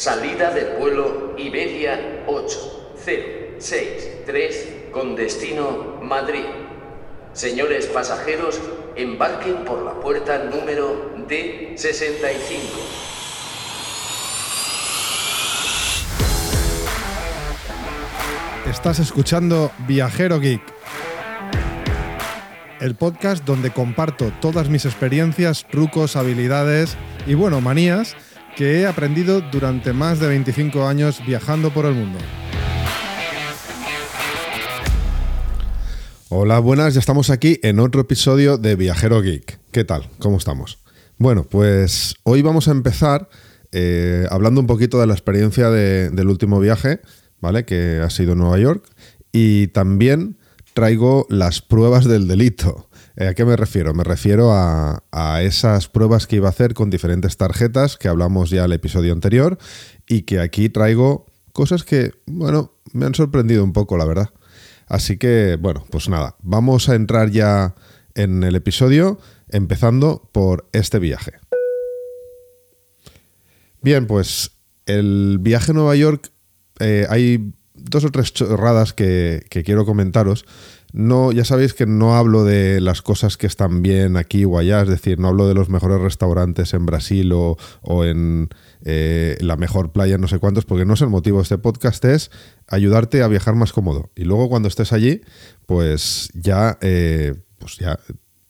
Salida del vuelo Iberia 8063 con destino Madrid. Señores pasajeros, embarquen por la puerta número D65. Estás escuchando Viajero Geek, el podcast donde comparto todas mis experiencias, trucos, habilidades y bueno, manías que he aprendido durante más de 25 años viajando por el mundo. Hola, buenas, ya estamos aquí en otro episodio de Viajero Geek. ¿Qué tal? ¿Cómo estamos? Bueno, pues hoy vamos a empezar eh, hablando un poquito de la experiencia del último viaje, ¿vale? Que ha sido Nueva York. Y también traigo las pruebas del delito. Eh, ¿A qué me refiero? Me refiero a, esas pruebas que iba a hacer con diferentes tarjetas que hablamos ya el episodio anterior y que aquí traigo cosas que, bueno, me han sorprendido un poco, la verdad. Así que, bueno, pues nada, vamos a entrar ya en el episodio empezando por este viaje. Bien, pues el viaje a Nueva York eh, hay dos o tres chorradas que, quiero comentaros. No, ya sabéis que no hablo de las cosas que están bien aquí o allá, es decir, no hablo de los mejores restaurantes en Brasil o, en eh, la mejor playa, no sé cuántos, porque no es el motivo de este podcast, es ayudarte a viajar más cómodo. Y luego cuando estés allí, pues ya, eh, pues ya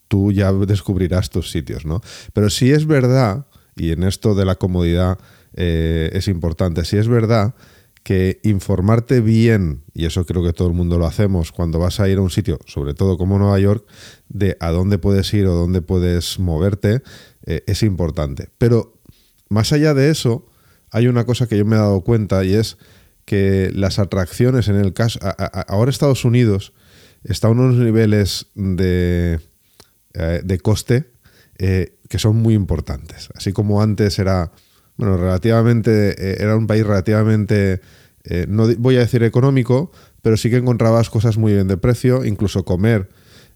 tú ya descubrirás tus sitios, ¿no? Pero si es verdad, y en esto de la comodidad es importante, si es verdad que informarte bien, y eso creo que todo el mundo lo hacemos cuando vas a ir a un sitio, sobre todo como Nueva York, de a dónde puedes ir o dónde puedes moverte, eh, es importante. Pero más allá de eso, hay una cosa que yo me he dado cuenta y es que las atracciones en el caso... ahora Estados Unidos está a unos niveles de, eh, de coste eh, que son muy importantes. Así como antes era bueno, relativamente, eh, era un país relativamente, eh, no voy a decir económico, pero sí que encontrabas cosas muy bien de precio, incluso comer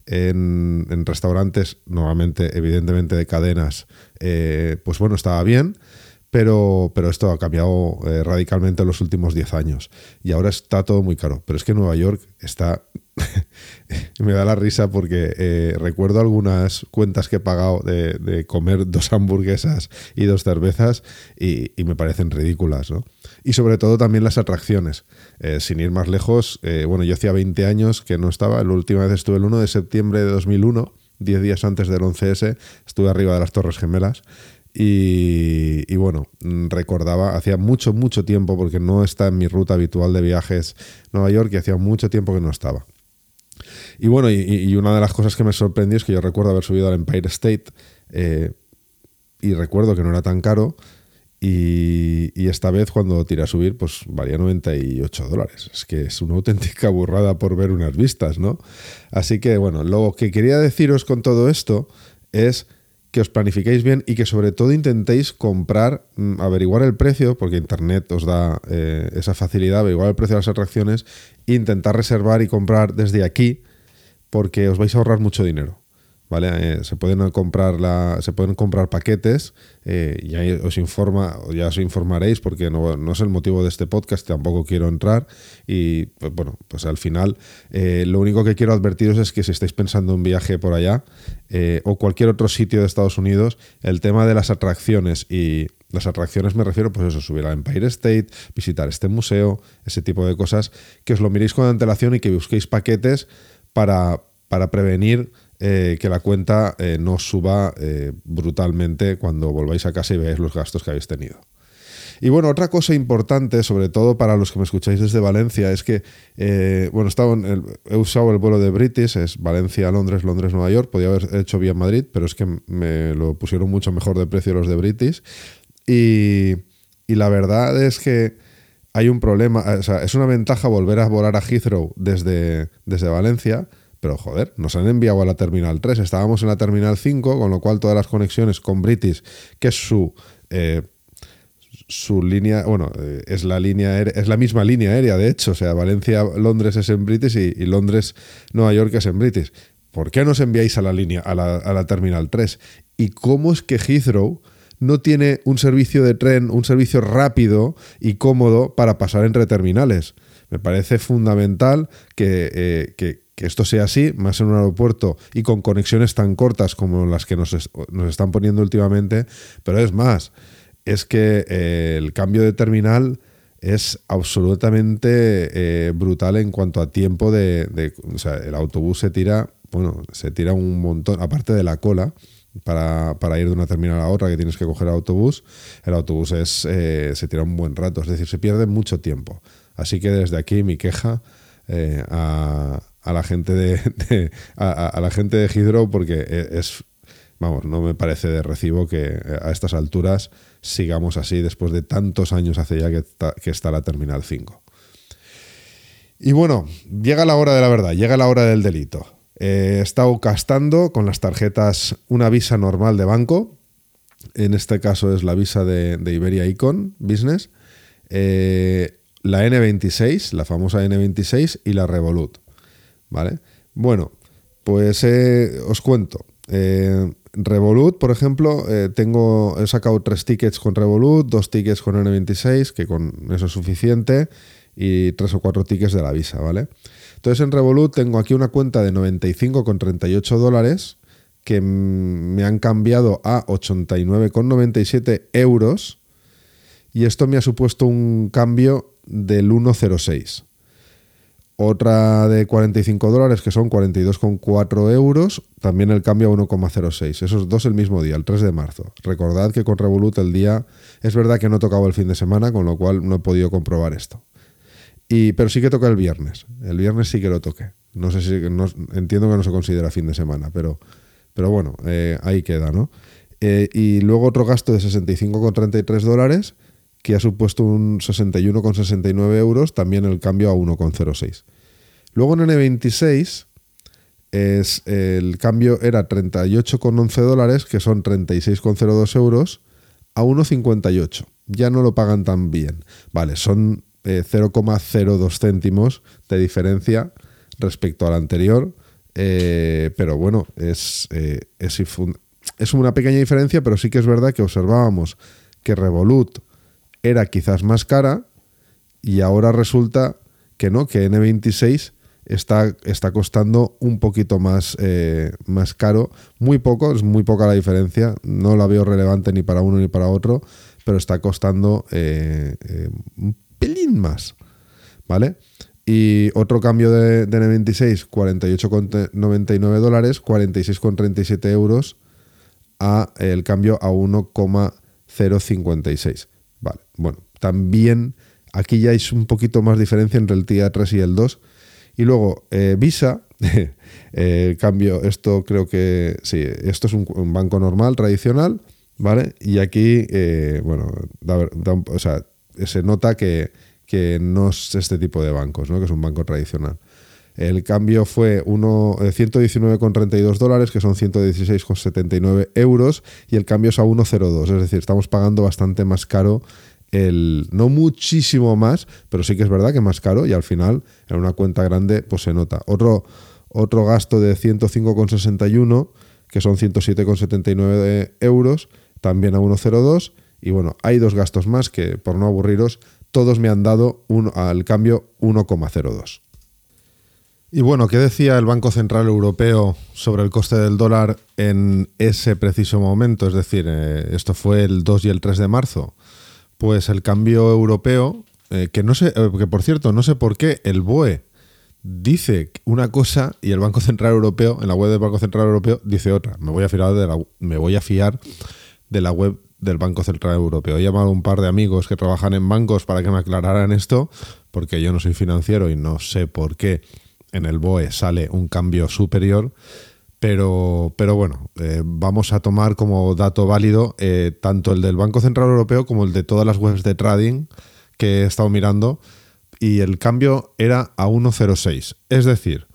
en, restaurantes, normalmente, evidentemente de cadenas, eh, pues bueno, estaba bien. Pero, pero, esto ha cambiado radicalmente en los últimos 10 años y ahora está todo muy caro. Pero es que Nueva York está me da la risa porque eh, recuerdo algunas cuentas que he pagado de, comer dos hamburguesas y dos cervezas y, me parecen ridículas, ¿no? Y sobre todo también las atracciones. Eh, sin ir más lejos, eh, bueno, yo hacía 20 años que no estaba, la última vez estuve el 1 de septiembre de 2001, 10 días antes del 11S, estuve arriba de las Torres Gemelas y, y, bueno, recordaba, hacía mucho, mucho tiempo, porque no está en mi ruta habitual de viajes Nueva York y hacía mucho tiempo que no estaba. Y bueno, y, una de las cosas que me sorprendió es que yo recuerdo haber subido al Empire State eh, y recuerdo que no era tan caro. Y, esta vez cuando tiré a subir, pues valía 98 dólares. Es que es una auténtica burrada por ver unas vistas, ¿no? Así que bueno, lo que quería deciros con todo esto es que os planifiquéis bien y que sobre todo intentéis comprar, mm, averiguar el precio, porque Internet os da eh, esa facilidad, averiguar el precio de las atracciones, intentar reservar y comprar desde aquí, porque os vais a ahorrar mucho dinero. ¿Vale? Eh, se, pueden comprar la, se pueden comprar paquetes eh, y ahí os informa, ya os informaréis porque no, es el motivo de este podcast, tampoco quiero entrar y pues, bueno, pues al final eh, lo único que quiero advertiros es que si estáis pensando en un viaje por allá o cualquier otro sitio de Estados Unidos, el tema de las atracciones y las atracciones me refiero pues eso, subir al Empire State, visitar este museo, ese tipo de cosas, que os lo miréis con antelación y que busquéis paquetes para, para prevenir eh, que la cuenta eh, no suba eh, brutalmente cuando volváis a casa y veáis los gastos que habéis tenido. Y bueno, otra cosa importante, sobre todo para los que me escucháis desde Valencia, es que, bueno, estaba he usado el vuelo de British, es Valencia, Londres, Londres, Nueva York, podía haber hecho vía Madrid, pero es que me lo pusieron mucho mejor de precio los de British. Y, y la verdad es que hay un problema, o sea, es una ventaja volver a volar a Heathrow desde, desde Valencia, pero joder, nos han enviado a la Terminal 3, estábamos en la Terminal 5, con lo cual todas las conexiones con British, que es su... Eh, su línea, bueno, eh, es la línea es la misma línea aérea, de hecho, o sea, Valencia-Londres es en British y, Londres-Nueva York es en British. ¿Por qué nos enviáis a la línea, a la, a la Terminal 3? ¿Y cómo es que Heathrow no tiene un servicio de tren, un servicio rápido y cómodo para pasar entre terminales. Me parece fundamental que, eh, que, esto sea así, más en un aeropuerto y con conexiones tan cortas como las que nos, están poniendo últimamente. Pero es más, es que eh, el cambio de terminal es absolutamente eh, brutal en cuanto a tiempo de, O sea, el autobús se tira, bueno, se tira un montón, aparte de la cola. Para, ir de una terminal a otra que tienes que coger el autobús, el autobús es, eh, se tira un buen rato, es decir, se pierde mucho tiempo. Así que desde aquí mi queja a, la gente de, a, la gente de porque es vamos, no me parece de recibo que a estas alturas sigamos así después de tantos años hace ya que está, la Terminal 5. Y bueno, llega la hora de la verdad, llega la hora del delito. he estado castando con las tarjetas una visa normal de banco. En este caso es la visa de, Iberia Icon Business. Eh, la N26, la famosa N26 y la Revolut. ¿Vale? Bueno, pues eh, os cuento. Eh, Revolut, por ejemplo, eh, tengo, he sacado tres tickets con Revolut, dos tickets con N26, que con eso es suficiente, y tres o cuatro tickets de la visa, ¿vale? Entonces en Revolut tengo aquí una cuenta de 95,38 dólares que me han cambiado a 89,97 euros y esto me ha supuesto un cambio del 1,06 otra de 45 dólares, que son 42,4 euros, también el cambio a 1,06. Esos dos el mismo día, el 3 de marzo. Recordad que con Revolut el día, es verdad que no tocaba el fin de semana, con lo cual no he podido comprobar esto. Y, pero sí que toca el viernes. El viernes sí que lo toqué. No sé si, entiendo que no se considera fin de semana, pero, pero bueno, eh, ahí queda, ¿no? Eh, y luego otro gasto de 65,33 dólares que ha supuesto un 61,69 euros, también el cambio a 1,06. Luego en N26 es, el cambio era 38,11 dólares, que son 36,02 euros, a 1,58. Ya no lo pagan tan bien. Vale, son 0,02 eh, céntimos de diferencia respecto al anterior, eh, pero bueno, eh, es, es una pequeña diferencia, pero sí que es verdad que observábamos que Revolut era quizás más cara y ahora resulta que no, que N26 está, está costando un poquito más, eh, más caro. Muy poco, es muy poca la diferencia. No la veo relevante ni para uno ni para otro, pero está costando eh, eh, un pelín más. ¿Vale? Y otro cambio de, de N26, 48,99 dólares, 46,37 euros, a el cambio a 1,056. Bueno, también aquí ya hay un poquito más diferencia entre el TIA 3 y el 2. Y luego, eh, Visa, eh, cambio, esto creo que sí, esto es un, banco normal, tradicional, ¿vale? Y aquí, eh, bueno, o sea, se nota que, que, no es este tipo de bancos, ¿no? que es un banco tradicional. El cambio fue uno, 119,32 dólares, que son 116,79 euros, y el cambio es a 1,02. Es decir, estamos pagando bastante más caro el, no muchísimo más, pero sí que es verdad que más caro y al final en una cuenta grande pues se nota. Otro, otro gasto de 105,61, que son 107,79 euros, también a 1,02. Y bueno, hay dos gastos más que, por no aburriros, todos me han dado al cambio 1,02. Y bueno, ¿qué decía el Banco Central Europeo sobre el coste del dólar en ese preciso momento? Es decir, eh, esto fue el 2 y el 3 de marzo. Pues el cambio europeo, eh, que no sé, eh, que por cierto, no sé por qué el BOE dice una cosa y el Banco Central Europeo, en la web del Banco Central Europeo, dice otra. Me voy a fiar de la, me voy a fiar de la web del Banco Central Europeo. He llamado a un par de amigos que trabajan en bancos para que me aclararan esto, porque yo no soy financiero y no sé por qué en el BOE sale un cambio superior, pero, pero bueno, eh, vamos a tomar como dato válido eh, tanto el del Banco Central Europeo como el de todas las webs de trading que he estado mirando y el cambio era a 1.06. Es decir,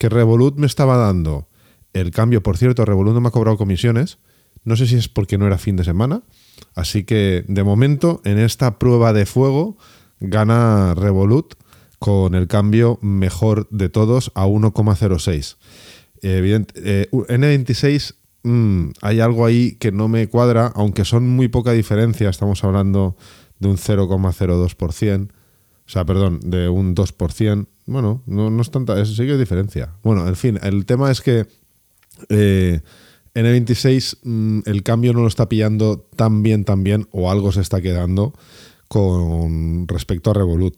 que Revolut me estaba dando el cambio, por cierto, Revolut no me ha cobrado comisiones, no sé si es porque no era fin de semana, así que de momento en esta prueba de fuego gana Revolut con el cambio mejor de todos a 1,06. Evidente, eh, N26 mm, hay algo ahí que no me cuadra, aunque son muy poca diferencia, estamos hablando de un 0,02%, o sea, perdón, de un 2%. Bueno, no, es tanta, eso sí que es diferencia. Bueno, en fin, el tema es que eh, N26 mm, el cambio no lo está pillando tan bien, tan bien, o algo se está quedando con respecto a Revolut.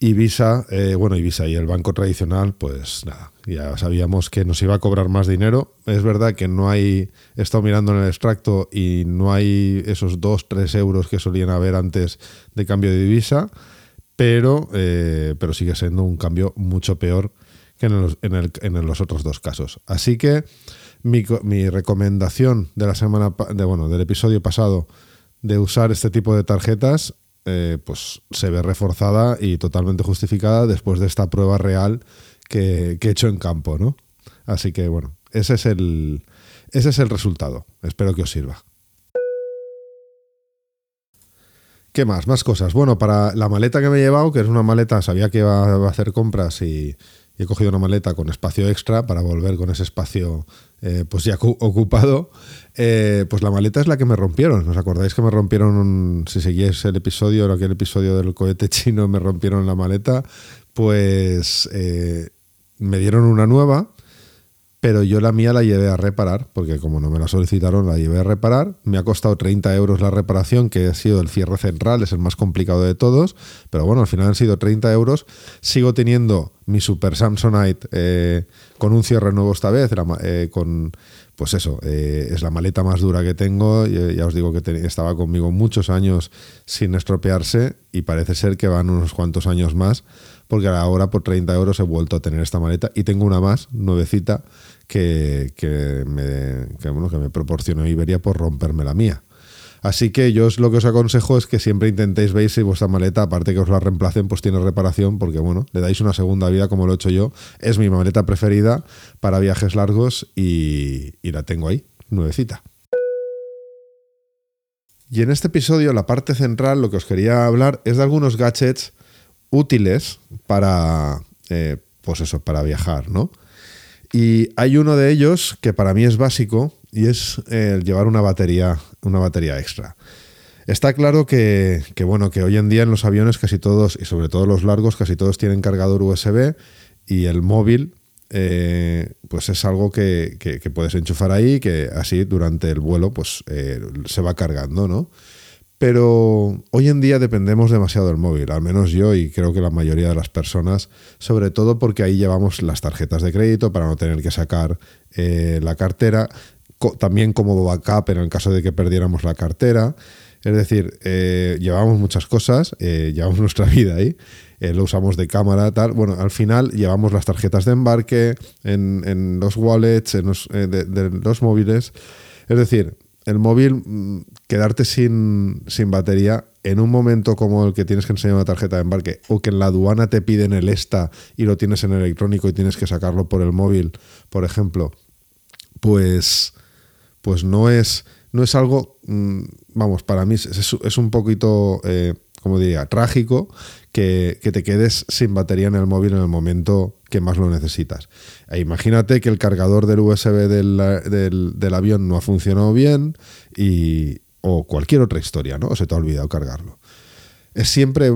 Visa, eh, bueno, Visa y el banco tradicional, pues nada, ya sabíamos que nos iba a cobrar más dinero. Es verdad que no hay, he estado mirando en el extracto y no hay esos 2, 3 euros que solían haber antes de cambio de divisa, pero, eh, pero sigue siendo un cambio mucho peor que en los, en, los otros dos casos. Así que mi, mi, recomendación de la semana, de, bueno, del episodio pasado de usar este tipo de tarjetas eh, pues se ve reforzada y totalmente justificada después de esta prueba real que, he hecho en campo, ¿no? Así que bueno, ese es el, ese es el resultado. Espero que os sirva. ¿Qué más? Más cosas. Bueno, para la maleta que me he llevado, que es una maleta, sabía que iba a hacer compras y, y he cogido una maleta con espacio extra para volver con ese espacio eh, pues ya ocupado. Eh, pues la maleta es la que me rompieron. ¿Os acordáis que me rompieron, si seguís el episodio, aquel episodio del cohete chino, me rompieron la maleta? Pues eh, me dieron una nueva pero yo la mía la llevé a reparar, porque como no me la solicitaron, la llevé a reparar. Me ha costado 30 euros la reparación, que ha sido el cierre central, es el más complicado de todos, pero bueno, al final han sido 30 euros. Sigo teniendo mi Super Samsonite eh, con un cierre nuevo esta vez, eh, con, pues eso, eh, es la maleta más dura que tengo. Ya os digo que estaba conmigo muchos años sin estropearse y parece ser que van unos cuantos años más porque ahora por 30 euros he vuelto a tener esta maleta y tengo una más, nuevecita, que, que me, que, bueno, que me proporcionó Iberia por romperme la mía. Así que yo lo que os aconsejo es que siempre intentéis ver si vuestra maleta, aparte que os la reemplacen, pues tiene reparación, porque bueno, le dais una segunda vida como lo he hecho yo. Es mi maleta preferida para viajes largos y, y la tengo ahí, nuevecita. Y en este episodio, la parte central, lo que os quería hablar es de algunos gadgets útiles para, eh, pues eso, para viajar, ¿no? Y hay uno de ellos que para mí es básico y es el llevar una batería, una batería extra. Está claro que, bueno, que hoy en día en los aviones casi todos, y sobre todo los largos, casi todos tienen cargador USB y el móvil, eh, pues es algo que, puedes enchufar ahí, que así durante el vuelo pues eh, se va cargando, ¿no? Pero hoy en día dependemos demasiado del móvil, al menos yo y creo que la mayoría de las personas, sobre todo porque ahí llevamos las tarjetas de crédito para no tener que sacar eh, la cartera, también como backup en el caso de que perdiéramos la cartera. Es decir, eh, llevamos muchas cosas, eh, llevamos nuestra vida ahí, lo usamos de cámara, tal. Bueno, al final llevamos las tarjetas de embarque en, los wallets, en de los móviles. Es decir, el móvil, mm, quedarte sin, batería en un momento como el que tienes que enseñar una tarjeta de embarque o que en la aduana te piden el ESTA y lo tienes en electrónico y tienes que sacarlo por el móvil, por ejemplo, pues, pues no, es, no es algo, mm, vamos, para mí es, un poquito, eh, como diría, trágico que, te quedes sin batería en el móvil en el momento que más lo necesitas. E imagínate que el cargador del USB del, avión no ha funcionado bien y, o cualquier otra historia, ¿no? O se te ha olvidado cargarlo. Es siempre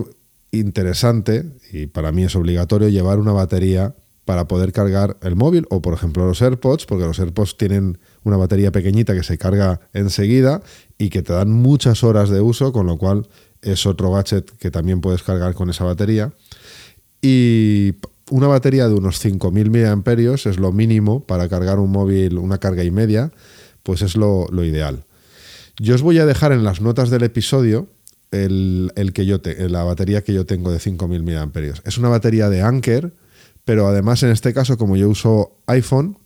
interesante y para mí es obligatorio llevar una batería para poder cargar el móvil o por ejemplo los AirPods, porque los AirPods tienen una batería pequeñita que se carga enseguida y que te dan muchas horas de uso, con lo cual es otro gadget que también puedes cargar con esa batería. Y una batería de unos 5.000 mAh es lo mínimo para cargar un móvil, una carga y media, pues es lo, ideal. Yo os voy a dejar en las notas del episodio el, que yo te, la batería que yo tengo de 5.000 mAh. Es una batería de Anker, pero además en este caso, como yo uso iPhone,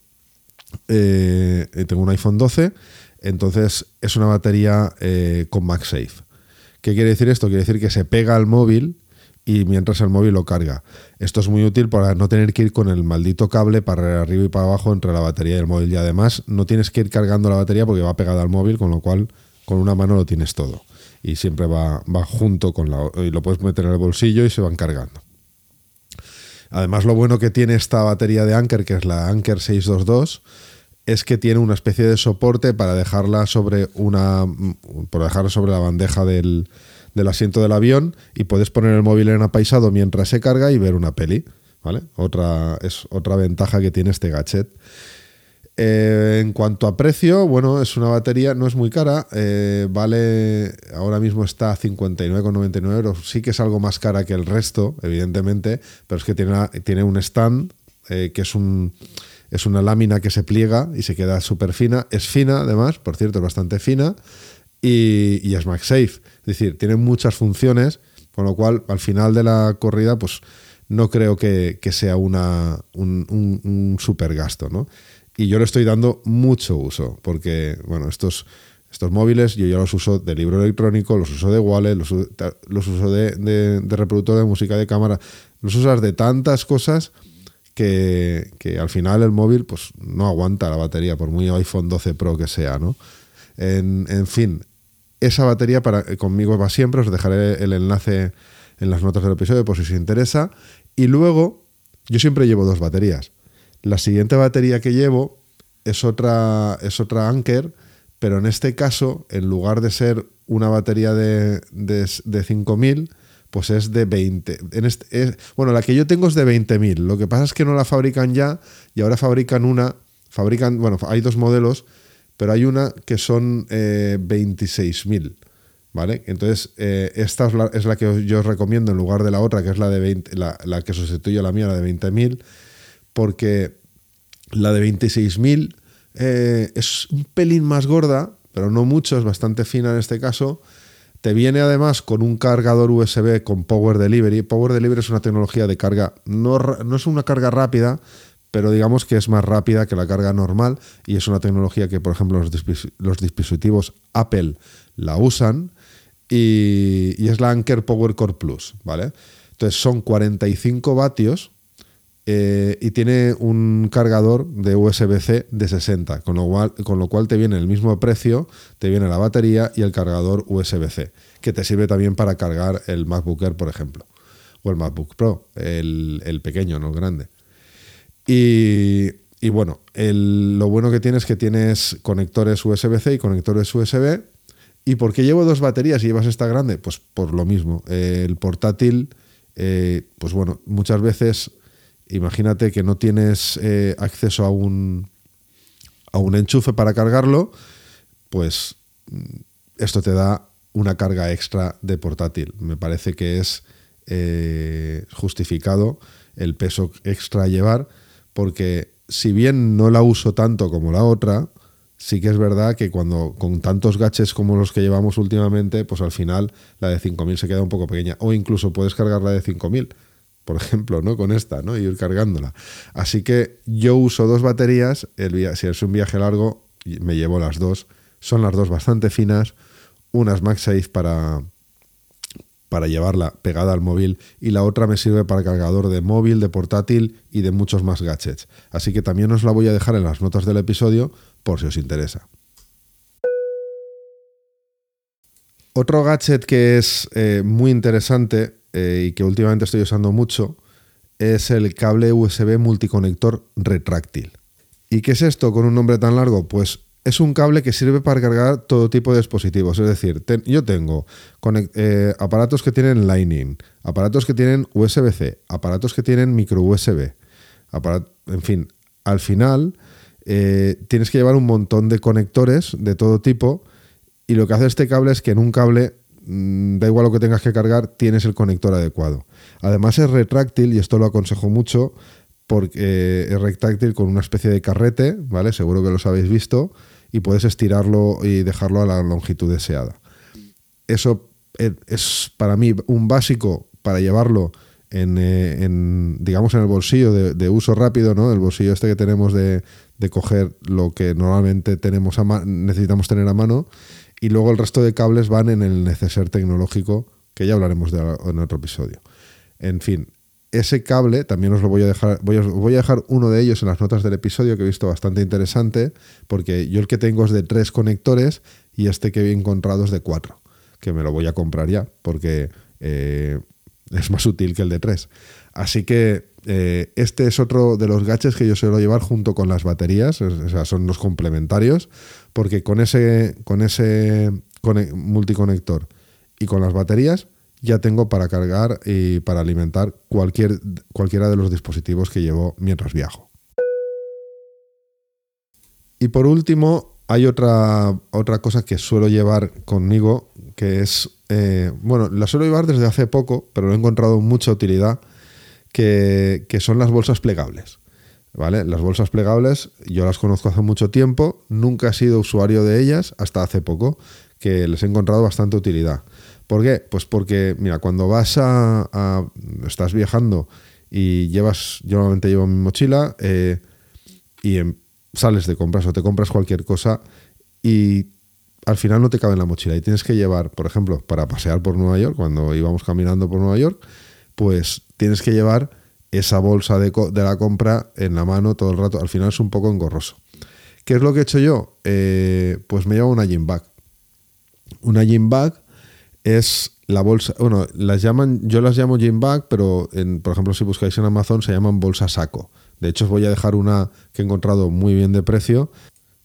eh, tengo un iPhone 12, entonces es una batería eh, con MagSafe. ¿Qué quiere decir esto? Quiere decir que se pega al móvil y mientras el móvil lo carga. Esto es muy útil para no tener que ir con el maldito cable para arriba y para abajo entre la batería y el móvil. Y además no tienes que ir cargando la batería porque va pegada al móvil, con lo cual con una mano lo tienes todo. Y siempre va, va junto con la... y lo puedes meter en el bolsillo y se van cargando. Además lo bueno que tiene esta batería de Anker, que es la Anker 622, es que tiene una especie de soporte para dejarla sobre una. por dejarla sobre la bandeja del, del asiento del avión y puedes poner el móvil en apaisado mientras se carga y ver una peli. ¿Vale? Otra, es otra ventaja que tiene este gadget. Eh, en cuanto a precio, bueno, es una batería, no es muy cara, eh, vale, ahora mismo está a 59,99 euros, sí que es algo más cara que el resto, evidentemente, pero es que tiene, tiene un stand eh, que es un, es una lámina que se pliega y se queda súper fina. Es fina, además, por cierto, es bastante fina. Y, es MagSafe. Es decir, tiene muchas funciones, con lo cual al final de la corrida, pues no creo que, sea una, un, super gasto, ¿no? Y yo le estoy dando mucho uso, porque, bueno, estos, estos móviles yo ya los uso de libro electrónico, los uso de wallet, los, uso de, de, de reproductor de música de cámara, los usas de tantas cosas que, al final el móvil pues, no aguanta la batería, por muy iPhone 12 Pro que sea, ¿no? En, fin, esa batería para, conmigo va siempre, os dejaré el enlace en las notas del episodio por si os interesa. Y luego, yo siempre llevo dos baterías. La siguiente batería que llevo es otra, es otra Anker, pero en este caso, en lugar de ser una batería de, de, de 5000, pues es de 20. En este, bueno, la que yo tengo es de 20.000. Lo que pasa es que no la fabrican ya y ahora fabrican una. Fabrican, bueno, hay dos modelos, pero hay una que son eh, 26.000. ¿Vale? Entonces, eh, esta es la, que yo os recomiendo en lugar de la otra, que es la, de 20, la, la que sustituye a la mía, la de 20.000, porque la de 26.000 eh, es un pelín más gorda, pero no mucho, es bastante fina en este caso te viene además con un cargador USB con Power Delivery. Power Delivery es una tecnología de carga, no, no es una carga rápida, pero digamos que es más rápida que la carga normal y es una tecnología que, por ejemplo, los, dispositivos Apple la usan y, y, es la Anker Power Core Plus, ¿vale? Entonces son 45 vatios eh, y tiene un cargador de USB-C de 60, con lo, cual, con lo cual te viene el mismo precio, te viene la batería y el cargador USB-C, que te sirve también para cargar el MacBook Air, por ejemplo, o el MacBook Pro, el, pequeño, no el grande. Y, bueno, lo bueno que tienes es que tienes conectores USB-C y conectores USB. ¿Y por qué llevo dos baterías y llevas esta grande? Pues por lo mismo. el portátil, eh, pues bueno, muchas veces Imagínate que no tienes eh, acceso a un, a un enchufe para cargarlo, pues mm, esto te da una carga extra de portátil. Me parece que es eh, justificado el peso extra a llevar, porque si bien no la uso tanto como la otra, sí que es verdad que cuando con tantos gaches como los que llevamos últimamente, pues al final la de 5000 se queda un poco pequeña. O incluso puedes cargar la de 5000 por ejemplo, ¿no? Con esta, ¿no? Y ir cargándola. Así que yo uso dos baterías, el si es un viaje largo, me llevo las dos. Son las dos bastante finas, unas MagSafe para, para llevarla pegada al móvil y la otra me sirve para cargador de móvil, de portátil y de muchos más gadgets. Así que también os la voy a dejar en las notas del episodio por si os interesa. Otro gadget que es eh, muy interesante eh, y que últimamente estoy usando mucho es el cable USB multiconector retráctil. ¿Y qué es esto con un nombre tan largo? Pues es un cable que sirve para cargar todo tipo de dispositivos. Es decir, yo tengo eh, aparatos que tienen Lightning, aparatos que tienen USB-C, aparatos que tienen micro USB. en fin, al final tienes que llevar un montón de conectores de todo tipo y lo que hace este cable es que en un cable Mm, da igual lo que tengas que cargar, tienes el conector adecuado. Además es retráctil y esto lo aconsejo mucho porque es retráctil con una especie de carrete, ¿vale? Seguro que los habéis visto y puedes estirarlo y dejarlo a la longitud deseada. Eso es para mí un básico para llevarlo en, eh, digamos en el bolsillo de, uso rápido, ¿no? El bolsillo este que tenemos de, coger lo que normalmente tenemos necesitamos tener a mano y luego el resto de cables van en el neceser tecnológico, que ya hablaremos de, en otro episodio. En fin, ese cable también os lo voy a dejar, voy a, voy a dejar uno de ellos en las notas del episodio que he visto bastante interesante, porque yo el que tengo es de tres conectores y este que he encontrado es de cuatro, que me lo voy a comprar ya, porque eh, es más útil que el de tres. Así que eh, este es otro de los gadgets que yo suelo llevar junto con las baterías, o sea, son los complementarios, porque con ese, con ese multiconector y con las baterías ya tengo para cargar y para alimentar cualquier, cualquiera de los dispositivos que llevo mientras viajo. Y por último, hay otra, otra cosa que suelo llevar conmigo, que es, eh, bueno, la suelo llevar desde hace poco, pero he encontrado mucha utilidad, que, son las bolsas plegables. ¿Vale? Las bolsas plegables yo las conozco hace mucho tiempo, nunca he sido usuario de ellas hasta hace poco, que les he encontrado bastante utilidad. ¿Por qué? Pues porque, mira, cuando vas a. estás viajando y llevas. Yo normalmente llevo mi mochila eh, y sales de compras o te compras cualquier cosa y al final no te cabe en la mochila y tienes que llevar, por ejemplo, para pasear por Nueva York, cuando íbamos caminando por Nueva York, pues tienes que llevar esa bolsa de, la compra en la mano todo el rato. Al final es un poco engorroso. ¿Qué es lo que he hecho yo? Eh, pues me llevo una gym bag. Una gym bag es la bolsa, bueno, las llaman, yo las llamo gym bag, pero en, por ejemplo si buscáis en Amazon se llaman bolsa saco. De hecho os voy a dejar una que he encontrado muy bien de precio,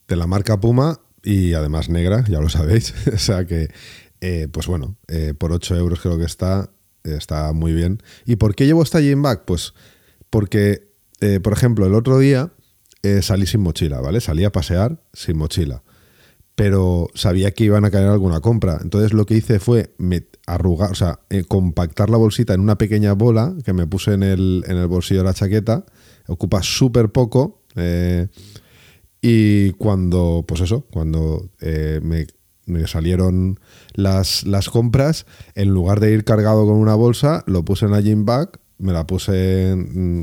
de la marca Puma y además negra, ya lo sabéis. o sea que, eh, pues bueno, eh, por 8 euros creo que está, está muy bien. ¿Y por qué llevo esta gym bag? Pues porque, eh, por ejemplo, el otro día salí sin mochila, ¿vale? Salí a pasear sin mochila pero sabía que iban a caer alguna compra. Entonces lo que hice fue arrugar, o sea, eh, compactar la bolsita en una pequeña bola que me puse en el, en el bolsillo de la chaqueta. Ocupa súper poco. Eh, y cuando, pues eso, cuando eh, me, salieron las, las compras, en lugar de ir cargado con una bolsa, lo puse en la gym bag me la puse,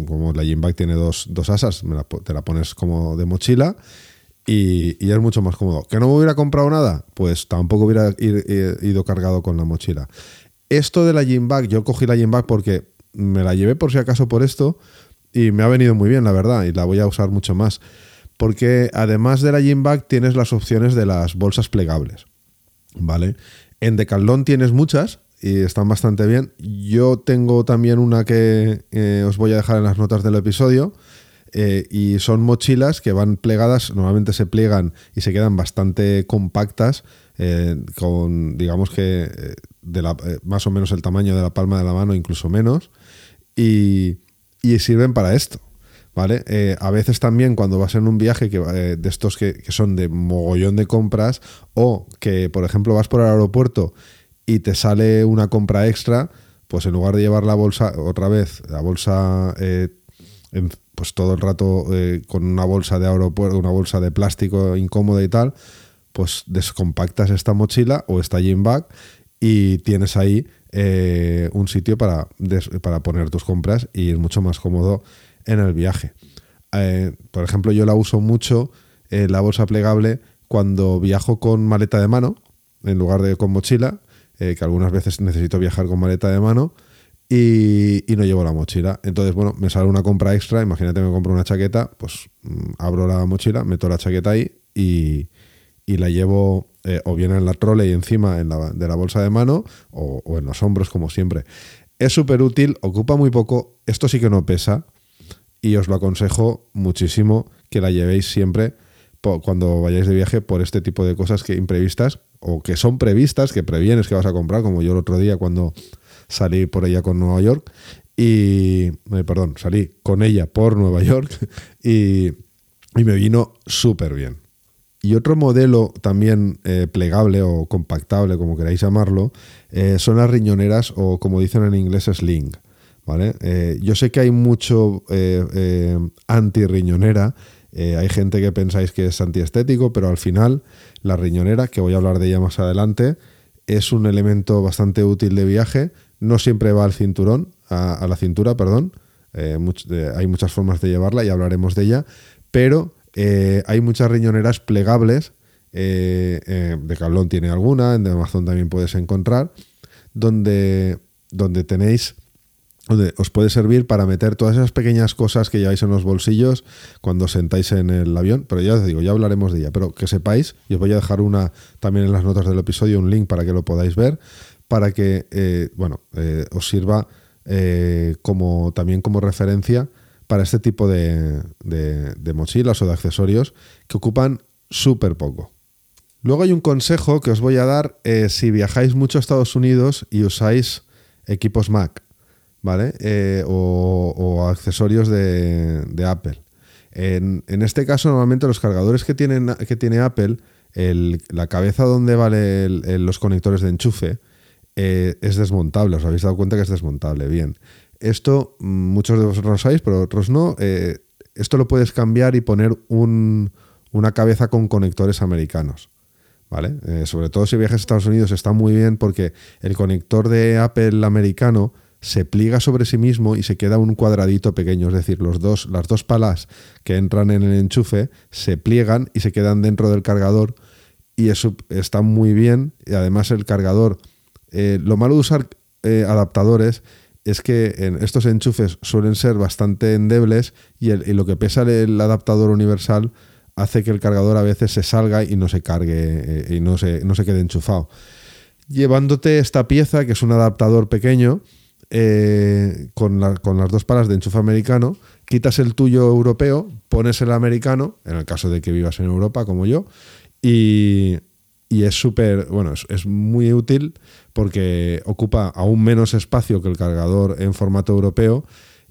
como la gym bag tiene dos, asas, te la pones como de mochila y, es mucho más cómodo. ¿Que no me hubiera comprado nada? Pues tampoco hubiera ido cargado con la mochila. Esto de la gym bag, yo cogí la gym bag porque me la llevé por si acaso por esto y me ha venido muy bien, la verdad, y la voy a usar mucho más. Porque además de la gym bag tienes las opciones de las bolsas plegables. ¿Vale? En Decathlon tienes muchas y están bastante bien. Yo tengo también una que eh, os voy a dejar en las notas del episodio eh, y son mochilas que van plegadas, normalmente se pliegan y se quedan bastante compactas, eh, con digamos que de la, más o menos el tamaño de la palma de la mano, incluso menos, y, sirven para esto. ¿Vale? a veces también cuando vas en un viaje que, de estos que, que, son de mogollón de compras o que, por ejemplo, vas por el aeropuerto y te sale una compra extra, pues en lugar de llevar la bolsa, otra vez, la bolsa pues todo el rato eh, con una bolsa de aeropuerto, una bolsa de plástico incómoda y tal, pues descompactas esta mochila o esta gym bag y tienes ahí eh, un sitio para, para poner tus compras y ir mucho más cómodo en el viaje. Eh, por ejemplo, yo la uso mucho, la bolsa plegable, cuando viajo con maleta de mano, en lugar de con mochila, que algunas veces necesito viajar con maleta de mano y, no llevo la mochila. Entonces, bueno, me sale una compra extra. Imagínate me compro una chaqueta, pues mm, abro la mochila, meto la chaqueta ahí y, la llevo eh, o bien en la trole y encima de la bolsa de mano o, en los hombros, como siempre. Es súper útil, ocupa muy poco. Esto sí que no pesa y os lo aconsejo muchísimo que la llevéis siempre cuando vayáis de viaje por este tipo de cosas que imprevistas o que son previstas, que previenes que vas a comprar, como yo el otro día cuando salí por ella con Nueva York y, eh, perdón, salí con ella por Nueva York y, me vino súper bien. Y otro modelo también eh, plegable o compactable, como queráis llamarlo, eh, son las riñoneras o como dicen en inglés sling. ¿Vale? yo sé que hay mucho anti-riñonera, hay gente que pensáis que es antiestético, pero al final la riñonera, que voy a hablar de ella más adelante, es un elemento bastante útil de viaje no siempre va al cinturón, a, la cintura, perdón. Eh, hay muchas formas de llevarla y hablaremos de ella. Pero eh, hay muchas riñoneras plegables. Eh, de Calón tiene alguna, en Amazon también puedes encontrar. Donde, donde tenéis donde os puede servir para meter todas esas pequeñas cosas que lleváis en los bolsillos cuando sentáis en el avión. Pero ya os digo, ya hablaremos de ella. Pero que sepáis, y os voy a dejar una también en las notas del episodio, un link para que lo podáis ver, para que, eh, bueno, eh, os sirva eh, como, también como referencia para este tipo de, de mochilas o de accesorios que ocupan súper poco. Luego hay un consejo que os voy a dar si viajáis mucho a Estados Unidos y usáis equipos Mac, ¿vale? Eh, o, accesorios de, Apple. En, este caso, normalmente los cargadores que, tienen, que tiene Apple, la cabeza donde valen los conectores de enchufe, eh, es desmontable. Os habéis dado cuenta que es desmontable. Bien. Esto mm, muchos de vosotros lo sabéis, pero otros no. esto lo puedes cambiar y poner una cabeza con conectores americanos. ¿vale? Eh, sobre todo si viajas a Estados Unidos está muy bien porque el conector de Apple americano se pliega sobre sí mismo y se queda un cuadradito pequeño, es decir, los dos, las dos palas que entran en el enchufe se pliegan y se quedan dentro del cargador y eso está muy bien y además el cargador, eh, lo malo de usar eh, adaptadores es que en estos enchufes suelen ser bastante endebles y, lo que pesa el adaptador universal hace que el cargador a veces se salga y no se cargue eh, y no se, no se quede enchufado. Llevándote esta pieza, que es un adaptador pequeño, eh, con, las dos palas de enchufe americano, quitas el tuyo europeo, pones el americano, en el caso de que vivas en Europa como yo, y, es súper, bueno, es, muy útil porque ocupa aún menos espacio que el cargador en formato europeo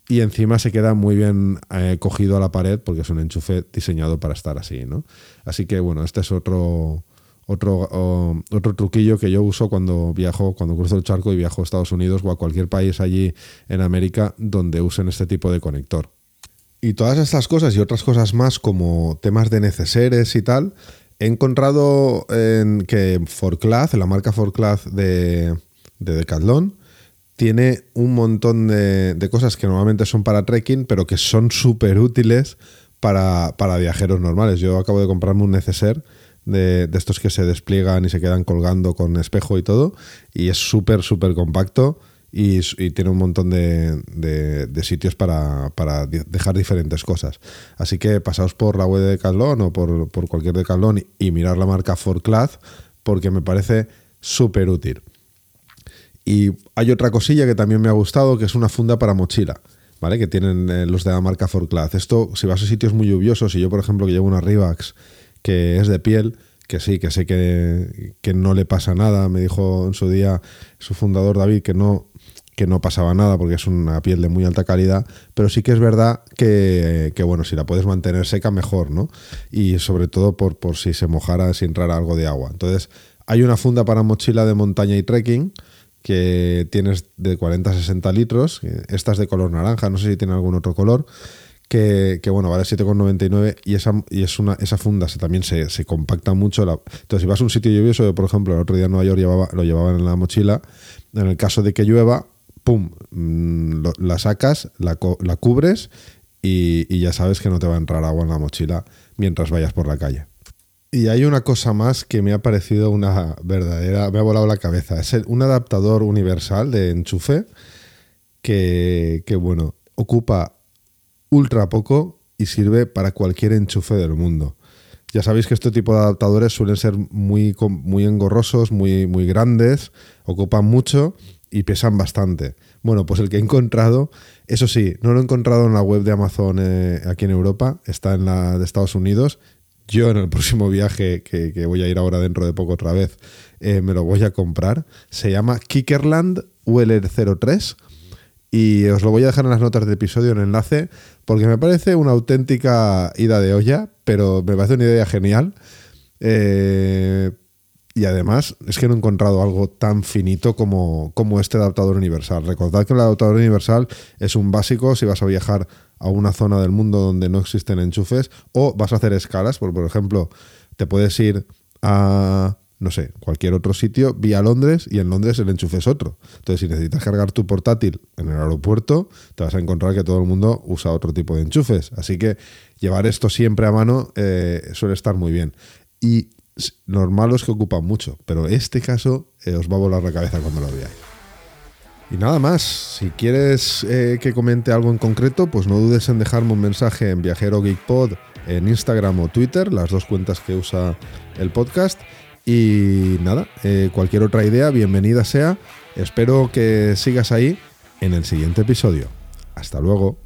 y encima se queda muy bien eh, cogido a la pared porque es un enchufe diseñado para estar así, ¿no? Así que bueno, este es otro, otro, otro truquillo que yo uso cuando viajo, cuando cruzo el charco y viajo a Estados Unidos o a cualquier país allí en América donde usen este tipo de conector. Y todas estas cosas y otras cosas más como temas de neceseres y tal, he encontrado en que Forclaz, la marca Forclaz de, de Decathlon, tiene un montón de, cosas que normalmente son para trekking, pero que son súper útiles para, viajeros normales. Yo acabo de comprarme un neceser de, estos que se despliegan y se quedan colgando con espejo y todo, y es súper, súper compacto. Y, tiene un montón de, sitios para, dejar diferentes cosas. Así que pasaos por la web de Decathlon o por, cualquier Decathlon y, y mirar la marca Forclaz porque me parece súper útil. Y hay otra cosilla que también me ha gustado, que es una funda para mochila, ¿vale? Que tienen eh, los de la marca Forclaz. Esto, si vas a sitios muy lluviosos, y yo, por ejemplo, que llevo una Rivax que es de piel, que sí, que sé que, no le pasa nada. Me dijo en su día su fundador David que no, que no pasaba nada porque es una piel de muy alta calidad, pero sí que es verdad que, bueno, si la puedes mantener seca, mejor, ¿no? Y sobre todo por, por si se mojara, si entrara algo de agua. Entonces, hay una funda para mochila de montaña y trekking que tienes de 40 a 60 litros. Esta es de color naranja, no sé si tiene algún otro color. Que, bueno, vale 7,99 y esa, y es una, funda también se, compacta mucho. entonces, si vas a un sitio lluvioso, por ejemplo, el otro día en Nueva York llevaba, lo llevaban en la mochila, en el caso de que llueva, ¡pum! Mm, la sacas, la, la cubres y, ya sabes que no te va a entrar agua en la mochila mientras vayas por la calle. Y hay una cosa más que me ha parecido una verdadera, me ha volado la cabeza. Es un adaptador universal de enchufe que, bueno, ocupa ultra poco y sirve para cualquier enchufe del mundo. Ya sabéis que este tipo de adaptadores suelen ser muy, muy engorrosos, muy, muy grandes, ocupan mucho y pesan bastante. Bueno, pues el que he encontrado, eso sí, no lo he encontrado en la web de Amazon eh, aquí en Europa, está en la de Estados Unidos yo en el próximo viaje, que, voy a ir ahora dentro de poco otra vez, eh, me lo voy a comprar. Se llama Kickerland ULR03 y os lo voy a dejar en las notas del episodio en enlace porque me parece una auténtica ida de olla, pero me parece una idea genial. Eh, y además es que no he encontrado algo tan finito como, como este adaptador universal. Recordad que el adaptador universal es un básico si vas a viajar a una zona del mundo donde no existen enchufes o vas a hacer escalas, por, por ejemplo, te puedes ir a, no sé, cualquier otro sitio vía Londres y en Londres el enchufe es otro. Entonces, si necesitas cargar tu portátil en el aeropuerto, te vas a encontrar que todo el mundo usa otro tipo de enchufes. Así que llevar esto siempre a mano eh, suele estar muy bien. Y normal es que ocupan mucho, pero este caso eh, os va a volar la cabeza cuando lo veáis. Y nada más, si quieres eh, que comente algo en concreto, pues no dudes en dejarme un mensaje en Viajero Geekpod en Instagram o Twitter, las dos cuentas que usa el podcast. Y nada, eh, cualquier otra idea, bienvenida sea. Espero que sigas ahí en el siguiente episodio. Hasta luego.